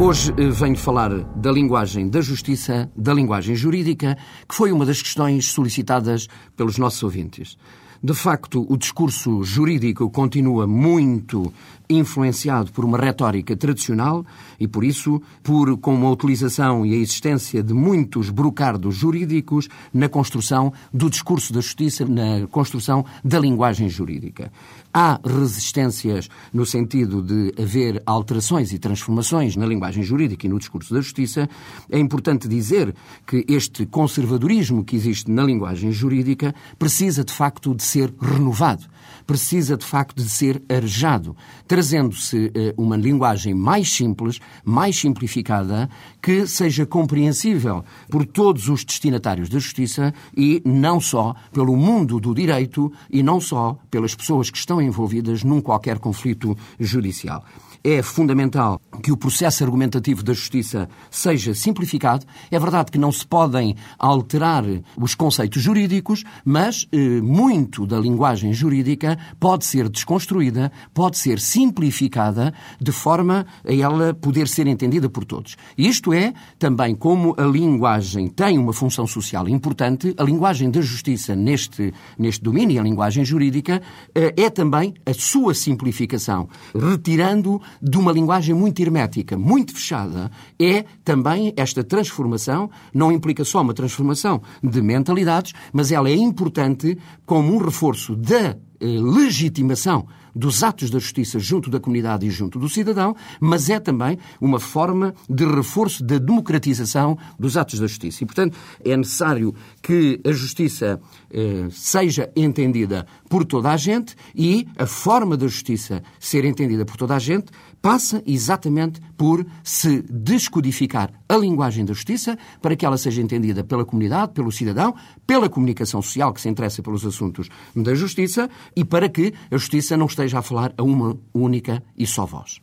Hoje eh, venho falar da linguagem da justiça, da linguagem jurídica, que foi uma das questões solicitadas pelos nossos ouvintes. De facto, o discurso jurídico continua muito influenciado por uma retórica tradicional e, por isso, por com uma utilização e a existência de muitos brocardos jurídicos na construção do discurso da justiça, na construção da linguagem jurídica. Há resistências no sentido de haver alterações e transformações na linguagem jurídica e no discurso da justiça. É importante dizer que este conservadorismo que existe na linguagem jurídica precisa, de facto, de ser renovado. Precisa de facto de ser arejado, trazendo-se eh, uma linguagem mais simples, mais simplificada, que seja compreensível por todos os destinatários da justiça e não só pelo mundo do direito e não só pelas pessoas que estão envolvidas num qualquer conflito judicial. É fundamental que o processo argumentativo da justiça seja simplificado. É verdade que não se podem alterar os conceitos jurídicos, mas eh, muito da linguagem jurídica pode ser desconstruída, pode ser simplificada de forma a ela poder ser entendida por todos. Isto é também como a linguagem tem uma função social importante, a linguagem da justiça neste, neste domínio, a linguagem jurídica, eh, é também a sua simplificação, retirando de uma linguagem muito hermética, muito fechada, é também esta transformação, não implica só uma transformação de mentalidades, mas ela é importante como um reforço da legitimação dos atos da justiça junto da comunidade e junto do cidadão, mas é também uma forma de reforço da democratização dos atos da justiça. E, portanto, é necessário que a justiça eh, seja entendida por toda a gente e a forma da justiça ser entendida por toda a gente passa exatamente por se descodificar a linguagem da justiça para que ela seja entendida pela comunidade, pelo cidadão, pela comunicação social que se interessa pelos assuntos da justiça e para que a justiça não esteja a falar a uma única e só voz.